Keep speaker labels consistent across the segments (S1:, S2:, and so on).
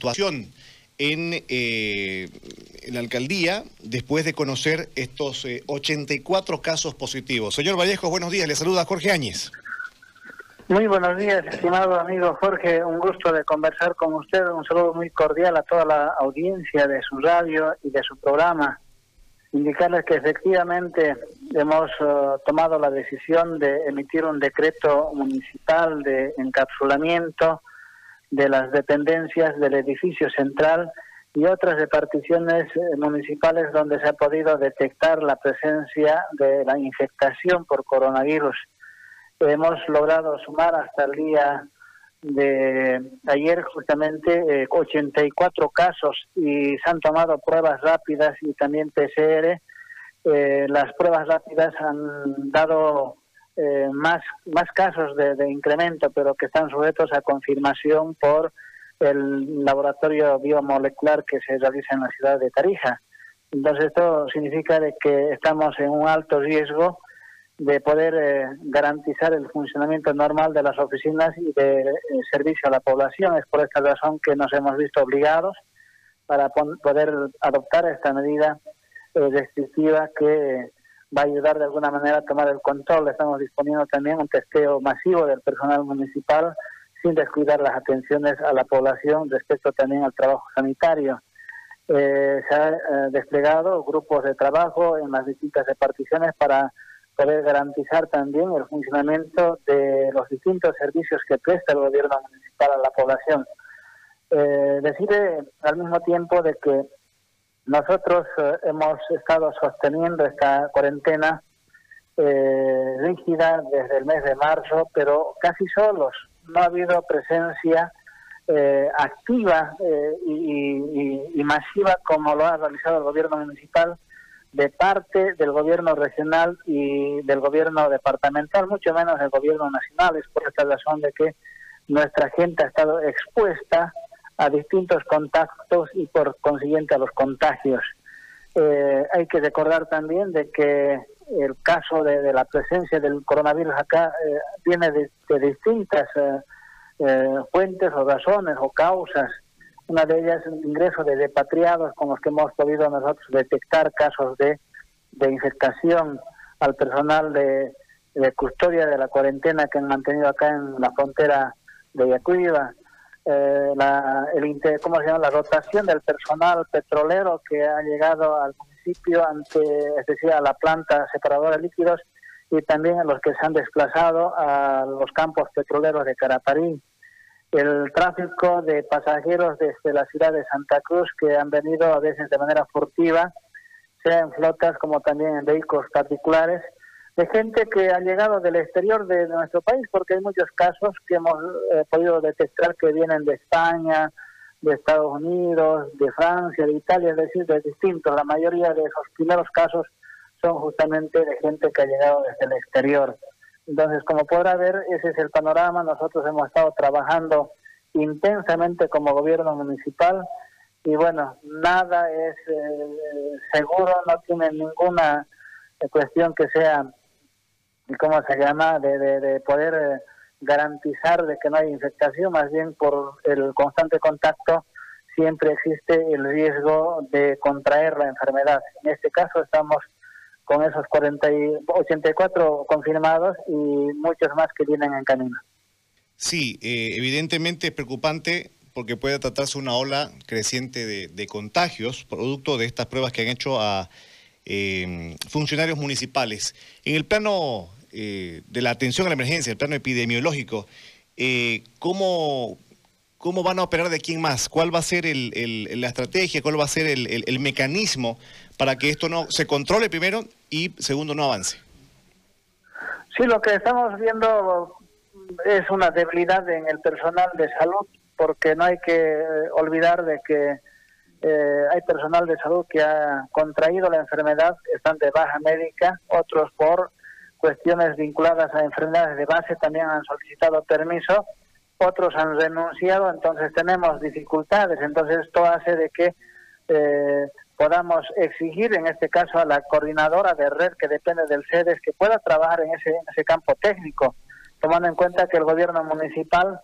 S1: situación en, eh, en, la alcaldía después de conocer estos 84 casos positivos. Señor Vallejo, buenos días. Le saluda Jorge Áñez.
S2: Muy buenos días, estimado amigo Jorge. Un gusto de conversar con usted. Un saludo muy cordial a toda la audiencia de su radio y de su programa. Indicarles que efectivamente hemos uh, tomado la decisión de emitir un decreto municipal de encapsulamiento de las dependencias del edificio central y otras reparticiones eh, municipales donde se ha podido detectar la presencia de la infectación por coronavirus hemos logrado sumar hasta el día de ayer justamente 84 eh, casos y se han tomado pruebas rápidas y también PCR. Eh, las pruebas rápidas han dado eh, más, más casos de, de, incremento, pero que están sujetos a confirmación por el laboratorio biomolecular que se realiza en la ciudad de Tarija. Entonces esto significa de que estamos en un alto riesgo de poder eh, garantizar el funcionamiento normal de las oficinas y de eh, servicio a la población. Es por esta razón que nos hemos visto obligados para poder adoptar esta medida eh, restrictiva que va a ayudar de alguna manera a tomar el control. Estamos disponiendo también un testeo masivo del personal municipal sin descuidar las atenciones a la población respecto también al trabajo sanitario. se han desplegado grupos de trabajo en las distintas reparticiones para poder garantizar también el funcionamiento de los distintos servicios que presta el gobierno municipal a la población. Eh, decide al mismo tiempo de que nosotros eh, hemos estado sosteniendo esta cuarentena eh, rígida desde el mes de marzo, pero casi solos. No ha habido presencia eh, activa y, y masiva como lo ha realizado el gobierno municipal de parte del gobierno regional y del gobierno departamental, mucho menos del gobierno nacional. Es por esta razón de que nuestra gente ha estado expuesta a distintos contactos y por consiguiente a los contagios. Eh, hay que recordar también de que el caso de, la presencia del coronavirus acá eh, viene de, distintas eh, fuentes o razones o causas. Una de ellas es el ingreso de repatriados con los que hemos podido nosotros detectar casos de, de infectación al personal de, custodia de la cuarentena que han mantenido acá en la frontera de Yacuiba. Eh, la, el, ¿cómo se llama? la rotación del personal petrolero que ha llegado al municipio ante, es decir, a la planta separadora de líquidos y también a los que se han desplazado a los campos petroleros de Caraparí el tráfico de pasajeros desde la ciudad de Santa Cruz que han venido a veces de manera furtiva, sea en flotas como también en vehículos particulares, de gente que ha llegado del exterior de nuestro país, porque hay muchos casos que hemos eh, podido detectar que vienen de España, de Estados Unidos, de Francia, de Italia, es decir, de distintos. La mayoría de esos primeros casos son justamente de gente que ha llegado desde el exterior. Entonces, como podrá ver, ese es el panorama. Nosotros hemos estado trabajando intensamente como gobierno municipal y bueno, nada es eh, seguro, no tiene ninguna eh, cuestión que sea, ¿cómo se llama?, de, de, poder eh, garantizar de que no hay infectación, más bien por el constante contacto siempre existe el riesgo de contraer la enfermedad. En este caso estamos con esos 40 y 84 confirmados y muchos más que vienen en camino.
S1: Sí, eh, evidentemente es preocupante porque puede tratarse una ola creciente de, contagios producto de estas pruebas que han hecho a em, funcionarios municipales. En el plano eh, de la atención a la emergencia, el plano epidemiológico, eh, ¿cómo, ¿cómo van a operar de quién más? ¿Cuál va a ser la estrategia? ¿Cuál va a ser el mecanismo para que esto no se controle primero y segundo no avance?
S2: Sí, lo que estamos viendo es una debilidad en el personal de salud, porque no hay que olvidar de que eh, hay personal de salud que ha contraído la enfermedad, están de baja médica, otros por cuestiones vinculadas a enfermedades de base también han solicitado permiso, otros han renunciado, entonces tenemos dificultades, entonces esto hace de que eh, podamos exigir, en este caso, a la coordinadora de red que depende del SEDES, que pueda trabajar en ese, ese campo técnico, tomando en cuenta que el gobierno municipal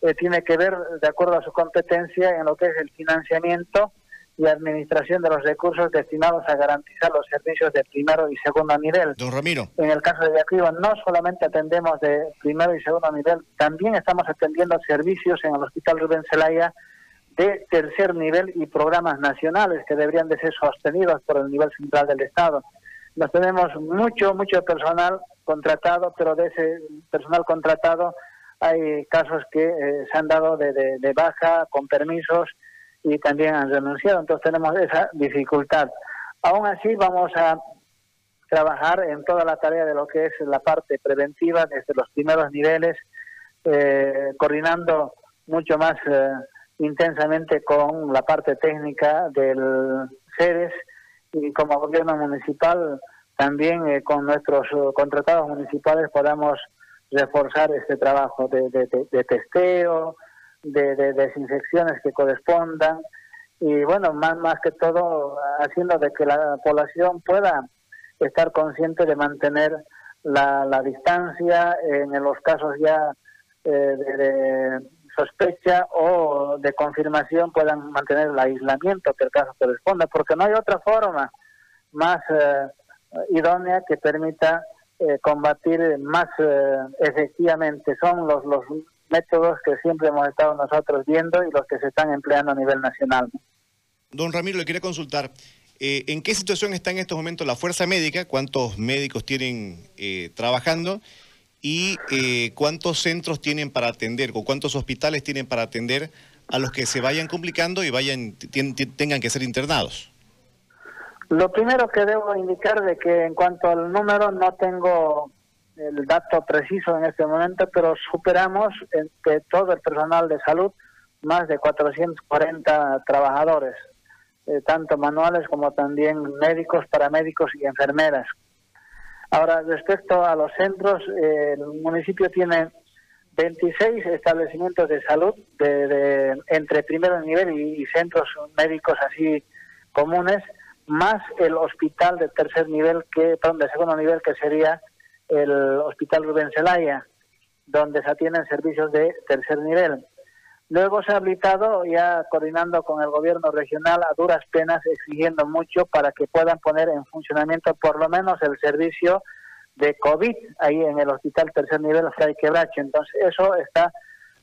S2: eh, tiene que ver, de acuerdo a su competencia, en lo que es el financiamiento y administración de los recursos destinados a garantizar los servicios de primero y segundo nivel.
S1: Don Ramiro.
S2: En el caso de Yacuiba no solamente atendemos de primero y segundo nivel, también estamos atendiendo servicios en el Hospital Rubén Celaya de tercer nivel y programas nacionales que deberían de ser sostenidos por el nivel central del Estado. Nos tenemos mucho, mucho personal contratado, pero de ese personal contratado hay casos que eh, se han dado de, de baja, con permisos, y también han renunciado. Entonces tenemos esa dificultad. Aún así vamos a trabajar en toda la tarea de lo que es la parte preventiva desde los primeros niveles, eh, coordinando mucho más eh, intensamente con la parte técnica del CEDES y como gobierno municipal también eh, con nuestros contratados municipales podamos reforzar este trabajo de, de testeo, de, desinfecciones que correspondan y bueno, más, más que todo haciendo de que la población pueda estar consciente de mantener la, la distancia en los casos ya eh, de, sospecha o de confirmación puedan mantener el aislamiento que el caso corresponda, porque no hay otra forma más eh, idónea que permita eh, combatir más efectivamente. Son los, los métodos que siempre hemos estado nosotros viendo y los que se están empleando a nivel nacional.
S1: Don Ramiro, le quería consultar, eh, ¿en qué situación está en estos momentos la fuerza médica? ¿Cuántos médicos tienen eh, trabajando? ¿Y eh, cuántos centros tienen para atender o cuántos hospitales tienen para atender a los que se vayan complicando y vayan tengan que ser internados?
S2: Lo primero que debo indicar de que en cuanto al número no tengo el dato preciso en este momento, pero superamos entre todo el personal de salud más de 440 trabajadores, eh, tanto manuales como también médicos, paramédicos y enfermeras. Ahora, respecto a los centros, eh, el municipio tiene 26 establecimientos de salud de, entre primer nivel y, y, centros médicos así comunes, más el hospital de tercer nivel, que, perdón, de segundo nivel, que sería el Hospital Rubén Celaya, donde se atienden servicios de tercer nivel. Luego se ha habilitado, ya coordinando con el gobierno regional, a duras penas, exigiendo mucho para que puedan poner en funcionamiento por lo menos el servicio de COVID ahí en el Hospital Tercer Nivel Fray Quebracho. Entonces, eso está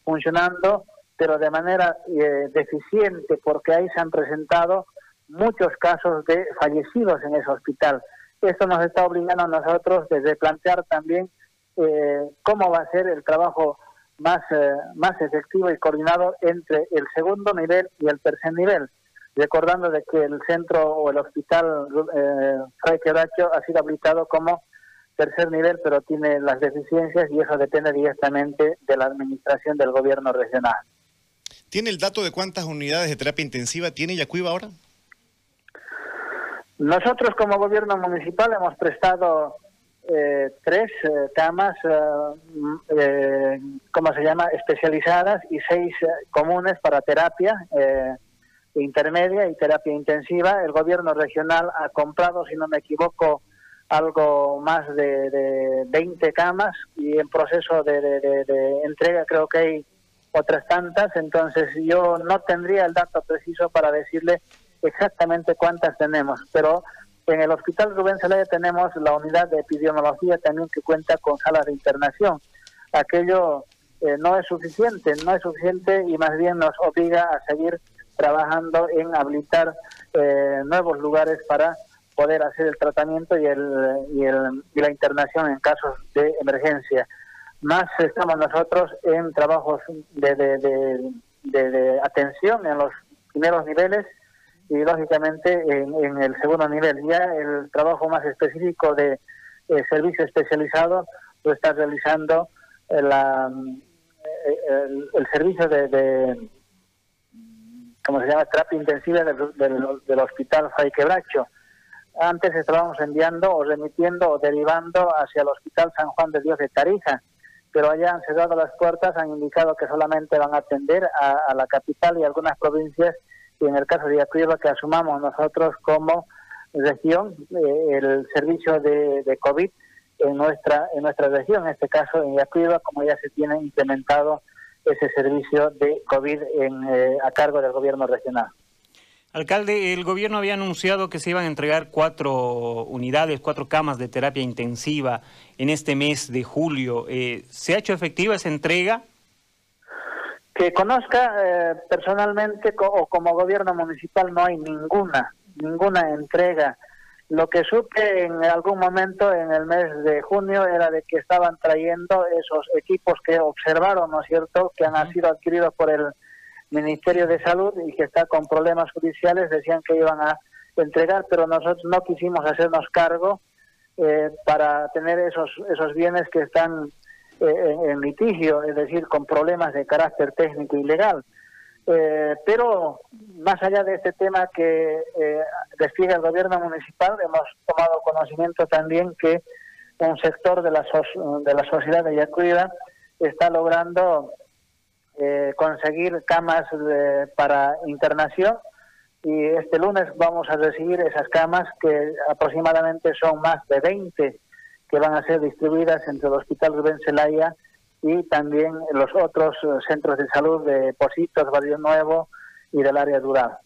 S2: funcionando, pero de manera eh, deficiente, porque ahí se han presentado muchos casos de fallecidos en ese hospital. Esto nos está obligando a nosotros desde plantear también eh, cómo va a ser el trabajo más, eh, más efectivo y coordinado entre el segundo nivel y el tercer nivel. Recordando de que el centro o el hospital eh, Fray Quebracho ha sido habilitado como tercer nivel, pero tiene las deficiencias y eso depende directamente de la administración del gobierno regional.
S1: ¿Tiene el dato de cuántas unidades de terapia intensiva tiene Yacuiba ahora?
S2: Nosotros como gobierno municipal hemos prestado eh, tres eh, camas, eh, ¿cómo se llama?, especializadas y seis comunes para terapia intermedia y terapia intensiva. El gobierno regional ha comprado, si no me equivoco, algo más de, de 20 camas y en proceso de, de entrega creo que hay otras tantas. Entonces yo no tendría el dato preciso para decirle exactamente cuántas tenemos, pero en el Hospital Rubén Zelaya tenemos la unidad de epidemiología también que cuenta con salas de internación. Aquello eh, no es suficiente, no es suficiente y más bien nos obliga a seguir trabajando en habilitar eh, nuevos lugares para poder hacer el tratamiento y, el, y, el, y la internación en casos de emergencia. Más estamos nosotros en trabajos de, de, de atención en los primeros niveles y lógicamente en, el segundo nivel. Ya el trabajo más específico de eh, servicio especializado lo está realizando eh, la, eh, el, servicio de, de, ¿cómo se llama?, terapia intensiva del, hospital Fray Quebracho. Antes estábamos enviando o remitiendo o derivando hacia el hospital San Juan de Dios de Tarija, pero allá han cerrado las puertas, han indicado que solamente van a atender a, a la capital y algunas provincias y en el caso de Yacuiba que asumamos nosotros como región eh, el servicio de, COVID en nuestra en nuestra región, en este caso en Yacuiba, como ya se tiene implementado ese servicio de COVID en, eh, a cargo del gobierno regional.
S3: Alcalde, el gobierno había anunciado que se iban a entregar cuatro unidades, cuatro camas de terapia intensiva en este mes de julio. Eh, ¿Se ha hecho efectiva esa entrega?
S2: Que conozca eh, personalmente o como gobierno municipal no hay ninguna, ninguna entrega. Lo que supe en algún momento en el mes de junio era de que estaban trayendo esos equipos que observaron, ¿no es cierto?, que han sido adquiridos por el Ministerio de Salud y que está con problemas judiciales, decían que iban a entregar, pero nosotros no quisimos hacernos cargo eh, para tener esos, esos bienes que están eh, en, litigio, es decir, con problemas de carácter técnico y legal. Eh, pero más allá de este tema que eh, despliega el gobierno municipal, hemos tomado conocimiento también que un sector de la, de la sociedad de Yacuida está logrando eh, conseguir camas para internación y este lunes vamos a recibir esas camas que aproximadamente son más de 20 que van a ser distribuidas entre el Hospital Rubén Celaya y también los otros centros de salud de Positos, Barrio Nuevo y del área rural.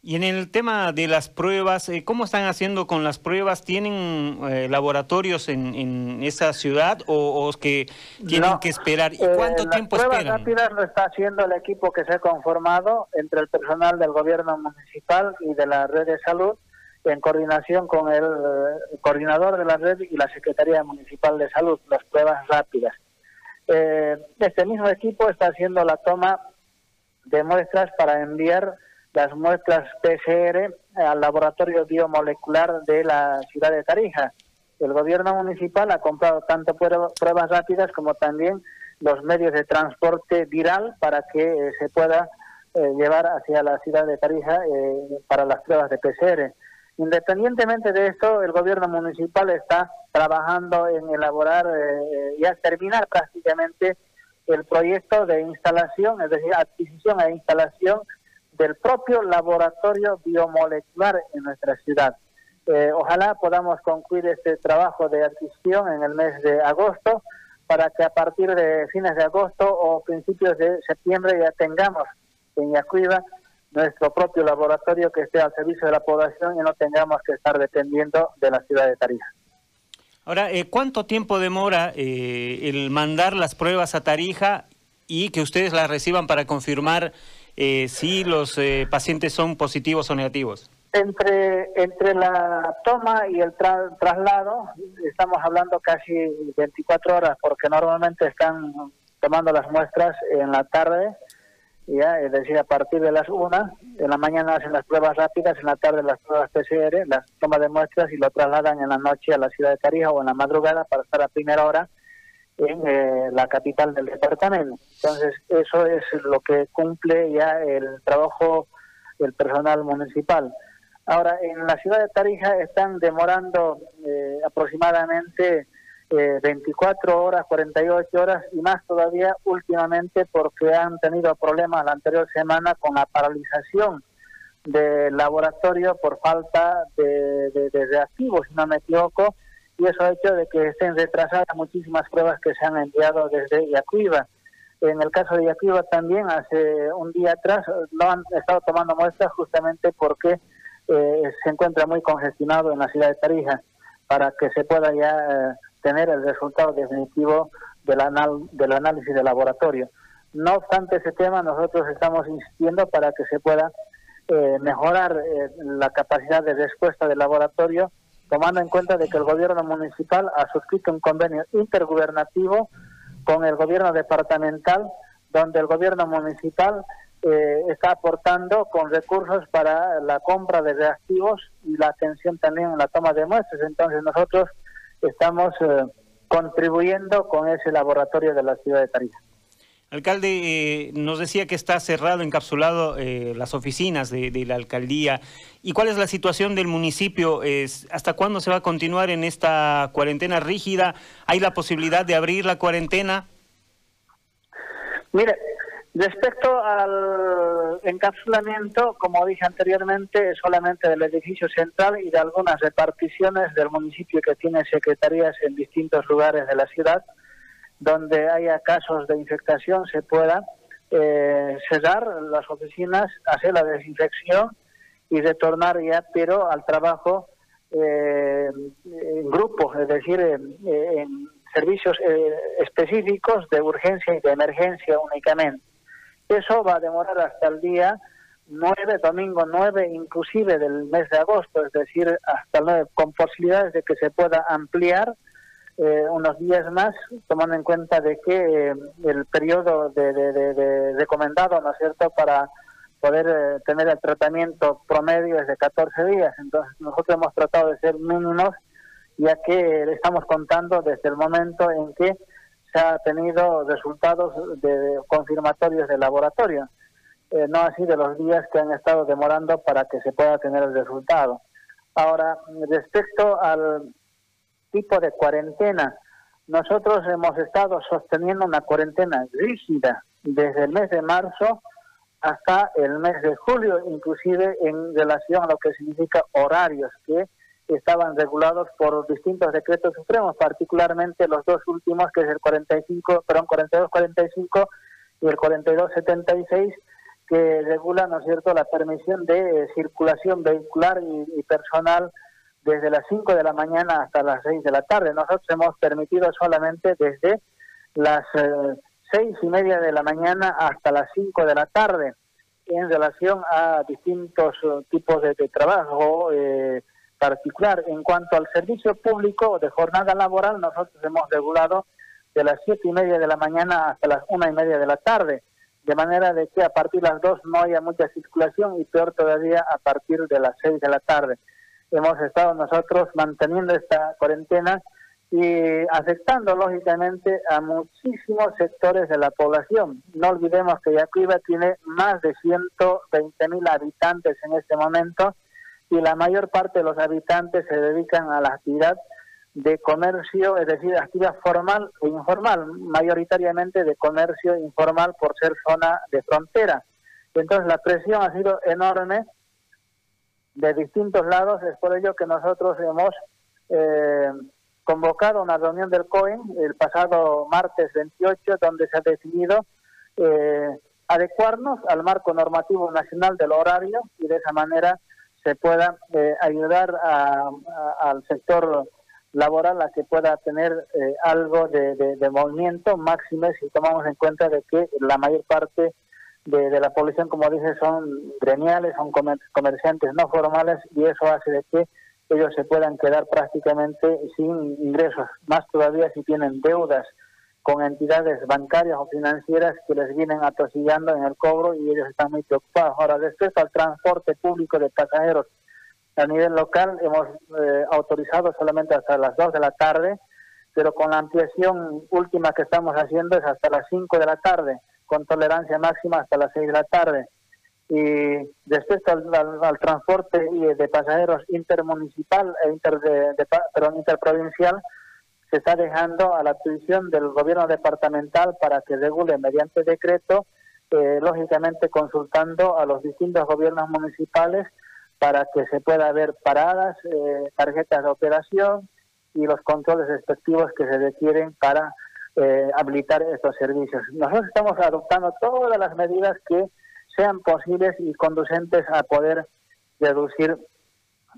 S3: Y en el tema de las pruebas, eh, ¿cómo están haciendo con las pruebas? ¿Tienen eh, laboratorios en, en, esa ciudad o, que tienen que esperar? ¿Y cuánto
S2: eh,
S3: tiempo
S2: las
S3: pruebas
S2: rápidas lo está haciendo el equipo que se ha conformado entre el personal del gobierno municipal y de la red de salud en coordinación con el coordinador de la red y la Secretaría Municipal de Salud, las pruebas rápidas. este mismo equipo está haciendo la toma de muestras para enviar las muestras PCR al laboratorio biomolecular de la ciudad de Tarija. El gobierno municipal ha comprado tanto pruebas rápidas como también los medios de transporte viral para que eh, se pueda eh, llevar hacia la ciudad de Tarija eh, para las pruebas de PCR. Independientemente de esto, el gobierno municipal está trabajando en elaborar y a terminar prácticamente el proyecto de instalación, es decir, adquisición e instalación del propio laboratorio biomolecular en nuestra ciudad. Eh, ojalá podamos concluir este trabajo de adquisición en el mes de agosto para que a partir de fines de agosto o principios de septiembre ya tengamos en Yacuiba nuestro propio laboratorio que esté al servicio de la población y no tengamos que estar dependiendo de la ciudad de Tarija.
S3: Ahora, eh, ¿cuánto tiempo demora eh, el mandar las pruebas a Tarija y que ustedes las reciban para confirmar eh, si los eh, pacientes son positivos o negativos?
S2: Entre, entre la toma y el traslado, estamos hablando casi 24 horas, porque normalmente están tomando las muestras en la tarde, ya, es decir, a partir de las 1, en la mañana hacen las pruebas rápidas, en la tarde las pruebas PCR, las tomas de muestras y lo trasladan en la noche a la ciudad de Tarija o en la madrugada para estar a primera hora en eh, la capital del departamento. Entonces, eso es lo que cumple ya el trabajo del personal municipal. Ahora, en la ciudad de Tarija están demorando eh, aproximadamente 24 eh, horas, 48 horas y más todavía últimamente porque han tenido problemas la anterior semana con la paralización del laboratorio por falta de, de, de reactivos, si no me equivoco, y eso ha hecho de que estén retrasadas muchísimas pruebas que se han enviado desde Yacuiba. En el caso de Yacuiba también, hace un día atrás, no han estado tomando muestras justamente porque eh, se encuentra muy congestionado en la ciudad de Tarija para que se pueda ya eh, tener el resultado definitivo del, anal del análisis de laboratorio. No obstante ese tema, nosotros estamos insistiendo para que se pueda eh, mejorar la capacidad de respuesta del laboratorio tomando en cuenta de que el gobierno municipal ha suscrito un convenio intergubernativo con el gobierno departamental, donde el gobierno municipal eh, está aportando con recursos para la compra de reactivos y la atención también en la toma de muestras. Entonces nosotros estamos eh, contribuyendo con ese laboratorio de la ciudad de Tarija.
S3: Alcalde, eh, nos decía que está cerrado, encapsulado eh, las oficinas de, la alcaldía. ¿Y cuál es la situación del municipio? ¿Hasta cuándo se va a continuar en esta cuarentena rígida? ¿Hay la posibilidad de abrir la cuarentena?
S2: Mire, respecto al encapsulamiento, como dije anteriormente, es solamente del edificio central y de algunas reparticiones del municipio que tiene secretarías en distintos lugares de la ciudad donde haya casos de infectación se pueda eh, cerrar las oficinas, hacer la desinfección y retornar ya, pero al trabajo eh, en grupos, es decir, en, servicios eh, específicos de urgencia y de emergencia únicamente. Eso va a demorar hasta el día 9, domingo 9, inclusive del mes de agosto, es decir, hasta el 9, con posibilidades de que se pueda ampliar eh, unos días más, tomando en cuenta de que eh, el periodo de, recomendado, ¿no es cierto?, para poder eh, tener el tratamiento promedio es de 14 días. Entonces, nosotros hemos tratado de ser mínimos, ya que estamos contando desde el momento en que ha tenido resultados de confirmatorios de laboratorio. Eh, no así de los días que han estado demorando para que se pueda tener el resultado. Ahora, respecto al tipo de cuarentena, nosotros hemos estado sosteniendo una cuarentena rígida desde el mes de marzo hasta el mes de julio, inclusive en relación a lo que significa horarios que estaban regulados por distintos decretos supremos, particularmente los dos últimos, que es el 45, perdón, 42-45 y el 42-76, que regula, ¿no es cierto?, la permisión de eh, circulación vehicular y, personal desde las 5 de la mañana hasta las 6 de la tarde. Nosotros hemos permitido solamente desde las eh, seis y media de la mañana hasta las 5 de la tarde en relación a distintos eh, tipos de, trabajo particular. En cuanto al servicio público de jornada laboral, nosotros hemos regulado de las siete y media de la mañana hasta las una y media de la tarde de manera de que a partir de las 2 no haya mucha circulación y peor todavía a partir de las 6 de la tarde. Hemos estado nosotros manteniendo esta cuarentena y afectando lógicamente a muchísimos sectores de la población. No olvidemos que Yacuiba tiene más de 120 mil habitantes en este momento y la mayor parte de los habitantes se dedican a la actividad de comercio, es decir, actividad formal e informal, mayoritariamente de comercio informal por ser zona de frontera. Entonces la presión ha sido enorme de distintos lados, es por ello que nosotros hemos eh, convocado una reunión del COEN el pasado martes 28, donde se ha decidido eh, adecuarnos al marco normativo nacional del horario y de esa manera se pueda eh, ayudar al sector laboral a que pueda tener eh, algo de, movimiento máximo si tomamos en cuenta de que la mayor parte de, la población, como dije, son gremiales, son comerciantes no formales y eso hace de que ellos se puedan quedar prácticamente sin ingresos, más todavía si tienen deudas con entidades bancarias o financieras que les vienen atosigando en el cobro y ellos están muy preocupados. Ahora, respecto al transporte público de pasajeros, a nivel local hemos eh, autorizado solamente hasta las 2 de la tarde, pero con la ampliación última que estamos haciendo es hasta las 5 de la tarde, con tolerancia máxima hasta las 6 de la tarde. Y respecto al, transporte de pasajeros intermunicipal e inter de, interprovincial, se está dejando a la atención del gobierno departamental para que regule mediante decreto, eh, lógicamente consultando a los distintos gobiernos municipales para que se pueda ver paradas, eh, tarjetas de operación y los controles respectivos que se requieren para eh, habilitar estos servicios. Nosotros estamos adoptando todas las medidas que sean posibles y conducentes a poder reducir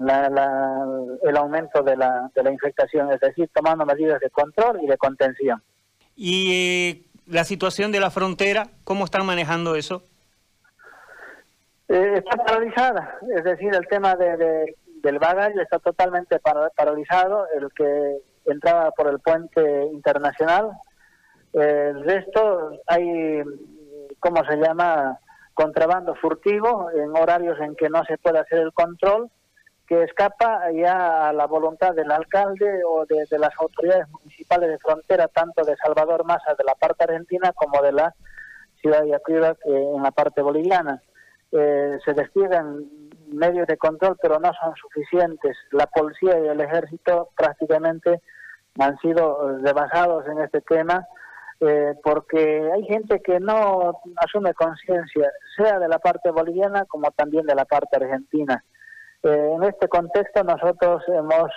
S2: el aumento de la, de la infectación, es decir, tomando medidas de control y de contención.
S3: ¿Y eh, la situación de la frontera, cómo están manejando eso?
S2: Eh, está paralizada, es decir, el tema de, del bagaje está totalmente paralizado, el que entraba por el puente internacional. el resto hay, ¿cómo se llama? Contrabando furtivo en horarios en que no se puede hacer el control, que escapa ya a la voluntad del alcalde o de, las autoridades municipales de frontera, tanto de Salvador Massa de la parte argentina como de la ciudad de Acuiba en la parte boliviana eh, se despliegan medios de control, pero no son suficientes. La policía y el ejército prácticamente han sido rebasados en este tema eh, porque hay gente que no asume conciencia, sea de la parte boliviana como también de la parte argentina. Eh, en este contexto nosotros hemos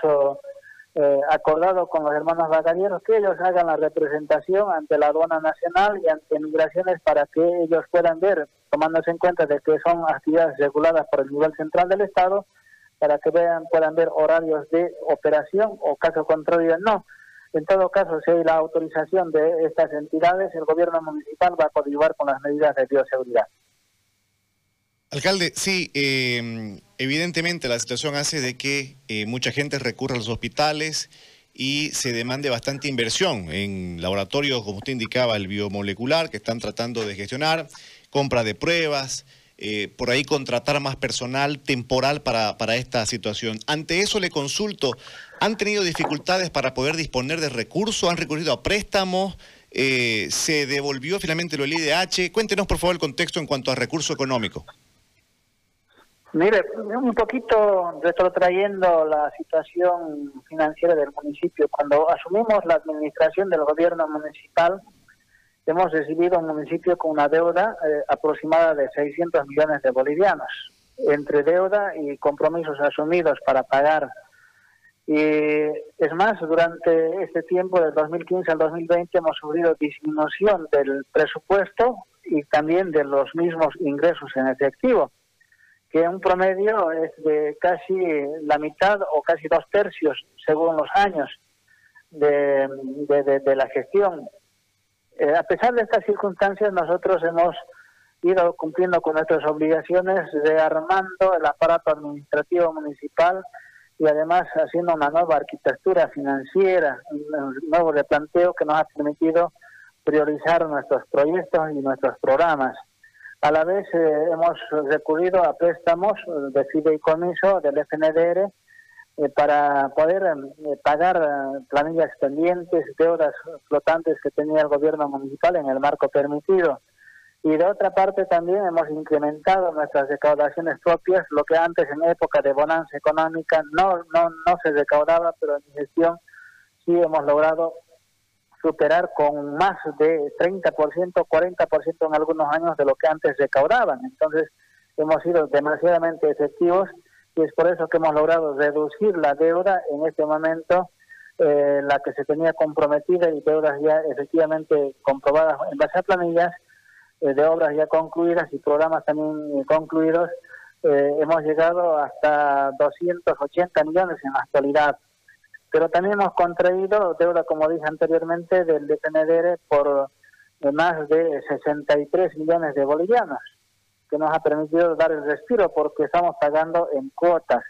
S2: eh, acordado con los hermanos bagalleros que ellos hagan la representación ante la aduana nacional y ante migraciones para que ellos puedan ver, tomándose en cuenta de que son actividades reguladas por el nivel central del Estado, para que vean, puedan ver horarios de operación o caso contrario no. En todo caso, si hay la autorización de estas entidades, el gobierno municipal va a coadyuvar con las medidas de bioseguridad.
S1: Alcalde, sí, em, evidentemente la situación hace de que eh, mucha gente recurra a los hospitales y se demande bastante inversión en laboratorios, como usted indicaba, el biomolecular, que están tratando de gestionar, compra de pruebas, eh, por ahí contratar más personal temporal para, para esta situación. Ante eso le consulto, ¿han tenido dificultades para poder disponer de recursos? ¿Han recurrido a préstamos? Eh, ¿Se devolvió finalmente lo del IDH? Cuéntenos, por favor, el contexto en cuanto a recurso económico.
S2: Mire, un poquito retrotrayendo la situación financiera del municipio. Cuando asumimos la administración del gobierno municipal, hemos recibido un municipio con una deuda eh, aproximada de 600 millones de bolivianos, entre deuda y compromisos asumidos para pagar. Y es más, durante este tiempo, del 2015 al 2020, hemos sufrido disminución del presupuesto y también de los mismos ingresos en efectivo que un promedio es de casi la mitad o casi dos tercios según los años de, la gestión. Eh, a pesar de estas circunstancias, nosotros hemos ido cumpliendo con nuestras obligaciones, rearmando el aparato administrativo municipal y además haciendo una nueva arquitectura financiera, un nuevo replanteo que nos ha permitido priorizar nuestros proyectos y nuestros programas. A la vez eh, hemos recurrido a préstamos de fideicomiso del FNDR eh, para poder eh, pagar planillas pendientes, deudas flotantes que tenía el gobierno municipal en el marco permitido. Y de otra parte también hemos incrementado nuestras recaudaciones propias, lo que antes en época de bonanza económica no, no, no se recaudaba, pero en gestión sí hemos logrado superar con más de 30%, 40% en algunos años de lo que antes recaudaban. Entonces, hemos sido demasiadamente efectivos y es por eso que hemos logrado reducir la deuda en este momento, eh, la que se tenía comprometida y deudas ya efectivamente comprobadas en base a planillas eh, de obras ya concluidas y programas también eh, concluidos. hemos llegado hasta 280 millones en la actualidad pero también hemos contraído deuda, como dije anteriormente, del DPNDR por más de 63 millones de bolivianos, que nos ha permitido dar el respiro porque estamos pagando en cuotas.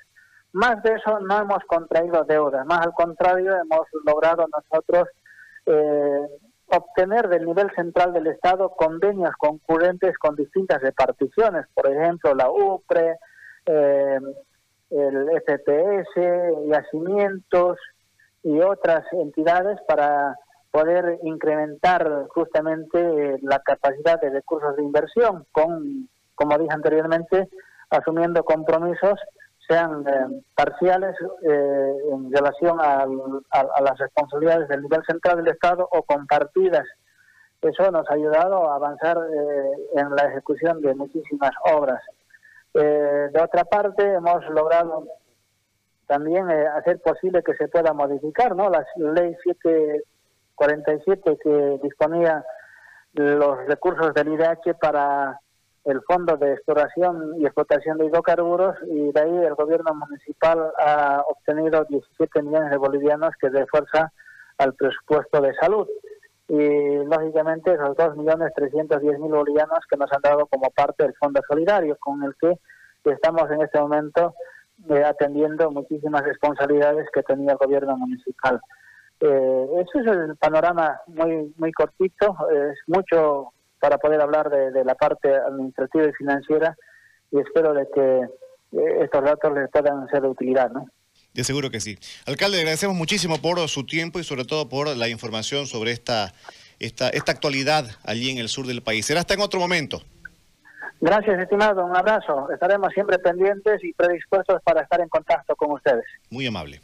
S2: Más de eso no hemos contraído deuda, más al contrario hemos logrado nosotros eh, obtener del nivel central del Estado convenios concurrentes con distintas reparticiones, por ejemplo la UPRE, eh, el FPS, yacimientos, y otras entidades para poder incrementar justamente la capacidad de recursos de inversión con, como dije anteriormente, asumiendo compromisos sean eh, parciales eh, en relación a, las responsabilidades del nivel central del Estado o compartidas. Eso nos ha ayudado a avanzar eh, en la ejecución de muchísimas obras. De otra parte, hemos logrado también eh, hacer posible que se pueda modificar, ¿no? La ley 747 que disponía los recursos del IDH para el Fondo de Exploración y Explotación de Hidrocarburos y de ahí el gobierno municipal ha obtenido 17 millones de bolivianos que refuerza al presupuesto de salud. Y lógicamente esos 2.310.000 bolivianos que nos han dado como parte del Fondo Solidario, con el que estamos en este momento eh, atendiendo muchísimas responsabilidades que tenía el gobierno municipal. Eh, eso es el panorama muy muy cortito, es mucho para poder hablar de, la parte administrativa y financiera y espero de que eh, estos datos les puedan ser de utilidad, ¿no?
S1: De seguro que sí. Alcalde, agradecemos muchísimo por su tiempo y sobre todo por la información sobre esta, esta, esta actualidad allí en el sur del país. Será hasta en otro momento.
S2: Gracias, estimado. Un abrazo. Estaremos siempre pendientes y predispuestos para estar en contacto con ustedes.
S1: Muy amable.